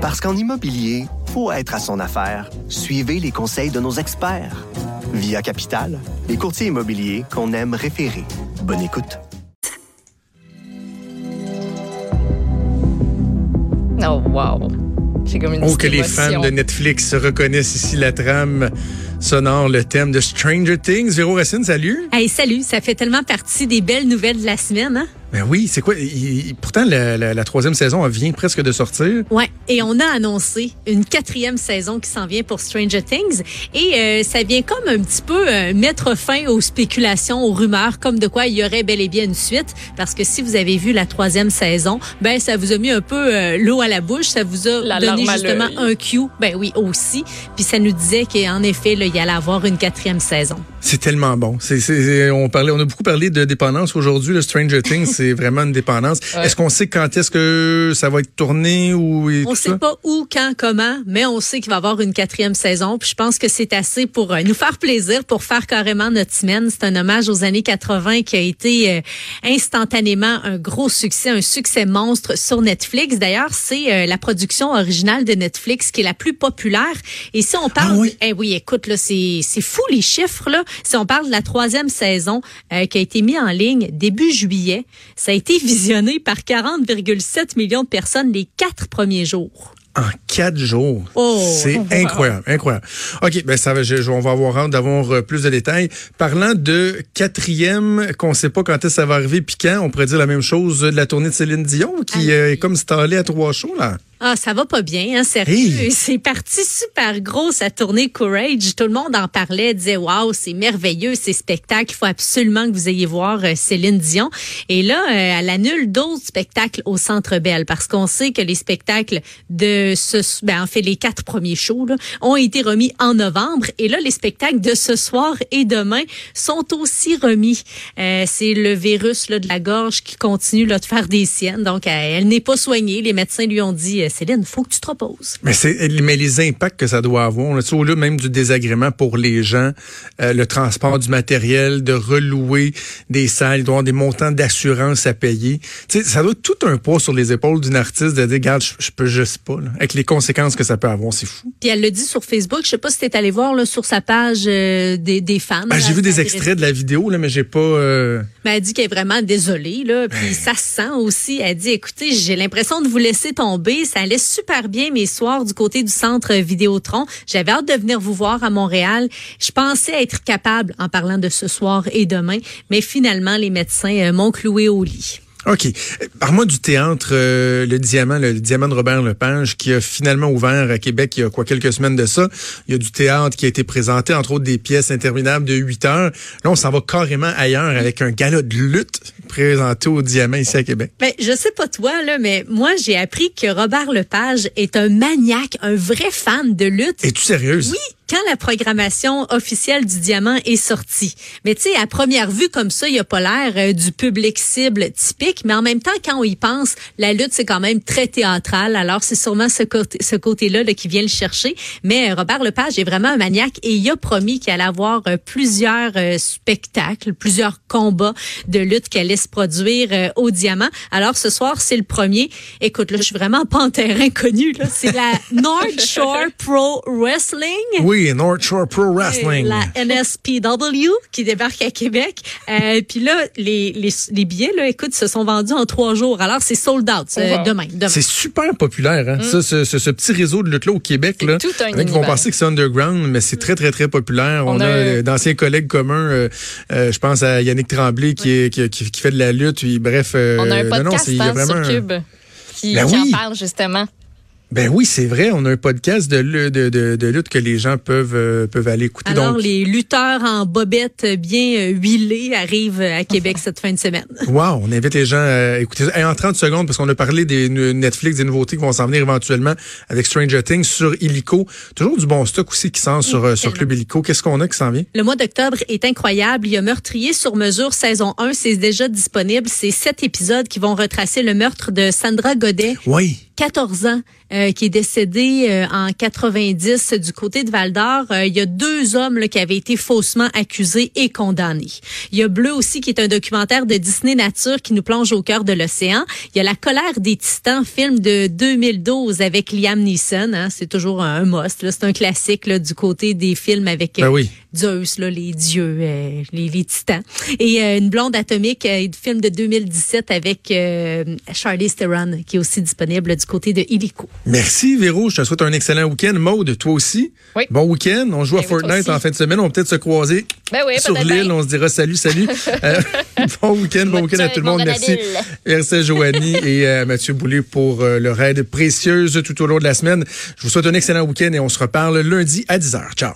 Parce qu'en immobilier, faut être à son affaire. Suivez les conseils de nos experts. Via Capital, les courtiers immobiliers qu'on aime référer. Bonne écoute. Oh, wow. J'ai comme une Oh, que les fans de Netflix reconnaissent ici la trame sonore, le thème de Stranger Things. Véro Racine, salut. Hey, salut, ça fait tellement partie des belles nouvelles de la semaine, hein? Ben oui, c'est quoi? il- pourtant, la, la- la troisième saison elle vient presque de sortir. Ouais, et on a annoncé une quatrième saison qui s'en vient pour Stranger Things et euh, ça vient comme un petit peu euh, mettre fin aux spéculations, aux rumeurs, comme de quoi il y aurait bel et bien une suite, parce que si vous avez vu la troisième saison, ben ça vous a mis un peu euh, l'eau à la bouche, ça vous a La donné justement un cue, ben oui aussi, puis ça nous disait qu'en effet là, il y allait avoir une quatrième saison. C'est tellement bon. C'est, on parlait, on a beaucoup parlé de dépendance aujourd'hui. Le Stranger Things, c'est vraiment une dépendance. Ouais. Est-ce qu'on sait quand est-ce que ça va être tourné ou et On tout sait ça? pas où, quand, comment, mais on sait qu'il va y avoir une quatrième saison. Puis je pense que c'est assez pour euh, nous faire plaisir, pour faire carrément notre semaine. C'est un hommage aux années 80 qui a été euh, instantanément un gros succès, un succès monstre sur Netflix. D'ailleurs, c'est euh, la production originale de Netflix qui est la plus populaire. Et si on parle, Ah oui? eh oui, écoute là, c'est fou les chiffres là. Si on parle de la troisième saison euh, qui a été mise en ligne début juillet, ça a été visionné par 40,7 millions de personnes les quatre premiers jours. En quatre jours. Oh, c'est wow. incroyable, incroyable. OK, ben ça va, je- je- on va avoir hâte d'avoir euh, plus de détails. Parlant de quatrième, qu'on sait pas quand est-ce que ça va arriver, puis quand, on pourrait dire la même chose de la tournée de Céline Dion, qui Ah. euh, est comme stallée à trois shows, là. Ah, ça va pas bien, hein, sérieux. Hey. C'est parti super gros, sa tournée Courage. Tout le monde en parlait, disait, waouh, c'est merveilleux, ces spectacles. Il faut absolument que vous ayez voir euh, Céline Dion. Et là, euh, elle annule d'autres spectacles au Centre Bell parce qu'on sait que les spectacles de ce, ben, en fait, les quatre premiers shows, là, ont été remis en novembre. Et là, les spectacles de ce soir et demain sont aussi remis. Euh, c'est le virus là, de la gorge qui continue là, de faire des siennes. Donc, elle, elle n'est pas soignée. Les médecins lui ont dit, euh, Céline, faut que tu te reposes. Mais mais les impacts que ça doit avoir, là, au lieu même du désagrément pour les gens, euh, le transport du matériel, de relouer des salles, doit avoir des montants d'assurance à payer. Tu sais, ça doit être tout un poids sur les épaules d'une artiste de dire, regarde, je, je peux juste pas, là. avec les conséquences que ça peut avoir, c'est fou. Puis elle le dit sur Facebook. Je sais pas si t'es allé voir là, sur sa page euh, des, des fans. Ben, j'ai vu des extraits de la vidéo, là, mais j'ai pas. euh, Mais elle dit qu'elle est vraiment désolée, là. Puis ça se sent aussi. Elle dit, écoutez, j'ai l'impression de vous laisser tomber. Ça allait super bien mes soirs du côté du centre Vidéotron. J'avais hâte de venir vous voir à Montréal. Je pensais être capable en parlant de ce soir et demain. Mais finalement, les médecins euh, m'ont cloué au lit. OK. Parle-moi du théâtre euh, Le Diamant, le, Diamant de Robert Lepage, qui a finalement ouvert à Québec il y a quelques semaines de ça. Il y a du théâtre qui a été présenté, entre autres des pièces interminables de 8 heures. Là, on s'en va carrément ailleurs avec un gala de lutte présenté au Diamant ici à Québec. Ben, je sais pas toi, là, mais moi, j'ai appris que Robert Lepage est un maniaque, un vrai fan de lutte. Es-tu sérieuse? Oui, quand la programmation officielle du Diamant est sortie. Mais tu sais, à première vue, comme ça, il a pas l'air euh, du public cible typique, mais en même temps, quand on y pense, la lutte, c'est quand même très théâtral. Alors, c'est sûrement ce côté, ce côté-là là, qui vient le chercher. Mais euh, Robert Lepage est vraiment un maniaque et il a promis qu'il allait avoir euh, plusieurs euh, spectacles, plusieurs combats de lutte qui allaient se produire au Diamant. Alors, ce soir, c'est le premier. Écoute, là, je suis vraiment pas en connu. C'est la North Shore Pro Wrestling. Oui, North Shore Pro Wrestling. La NSPW qui débarque à Québec. Euh, Puis là, les, les, les billets, là, écoute, se sont vendus en trois jours. Alors, c'est sold out euh, Wow. demain. demain. C'est super populaire, hein? Ça, ce, ce, ce petit réseau de lutte-là au Québec, C'est là. tout un Il y en a qui vont penser que c'est underground, mais c'est très, très, très populaire. On, On a, a- euh, d'anciens collègues communs. euh, euh, je pense à Yannick Tremblay qui, est, qui, qui, qui fait de la lutte. Puis, bref. euh, On a un non, non, podcast y a hein, vraiment sur Cube qui, Ben qui oui. en parle justement. Ben oui, c'est vrai. On a un podcast de, lu- de, de, de lutte que les gens peuvent, euh, peuvent aller écouter. Alors, Donc, les lutteurs en bobette bien euh, huilés arrivent à Québec cette fin de semaine. wow, on invite les gens à écouter ça. Et en 30 secondes, parce qu'on a parlé des Netflix, des nouveautés qui vont s'en venir éventuellement avec Stranger Things sur Illico. Toujours du bon stock aussi qui sort sur, euh, sur. Club Illico. Qu'est-ce qu'on a qui s'en vient? Le mois d'octobre est incroyable. Il y a Meurtrier sur mesure saison 1. C'est déjà disponible. C'est sept épisodes qui vont retracer le meurtre de Sandra Godet. Oui. 14 ans, euh, qui est décédé euh, en 90 du côté de Val d'Or. Euh, il y a deux hommes là, qui avaient été faussement accusés et condamnés. Il y a Bleu aussi, qui est un documentaire de Disney Nature qui nous plonge au cœur de l'océan. Il y a La colère des titans, film de 2012 avec Liam Neeson. Hein, c'est toujours un must. C'est un classique là, du côté des films avec Ben oui. Zeus, là, les dieux, les, les, titans. Et une blonde atomique, film de 2017 avec Charlie Theron, qui est aussi disponible du côté de Illico. Merci Véro, je te souhaite un excellent week-end. Maude, toi aussi. Oui. Bon week-end. On joue à Ben Fortnite en fin de semaine. On va peut-être se croiser Ben oui, sur l'île. On se dira salut, salut. Euh, bon week-end, bon week-end à tout le mon monde. Merci. Merci à Joanie et à Mathieu Boulay pour euh, leur aide précieuse tout au long de la semaine. Je vous souhaite un excellent week-end et on se reparle lundi à 10h. Ciao.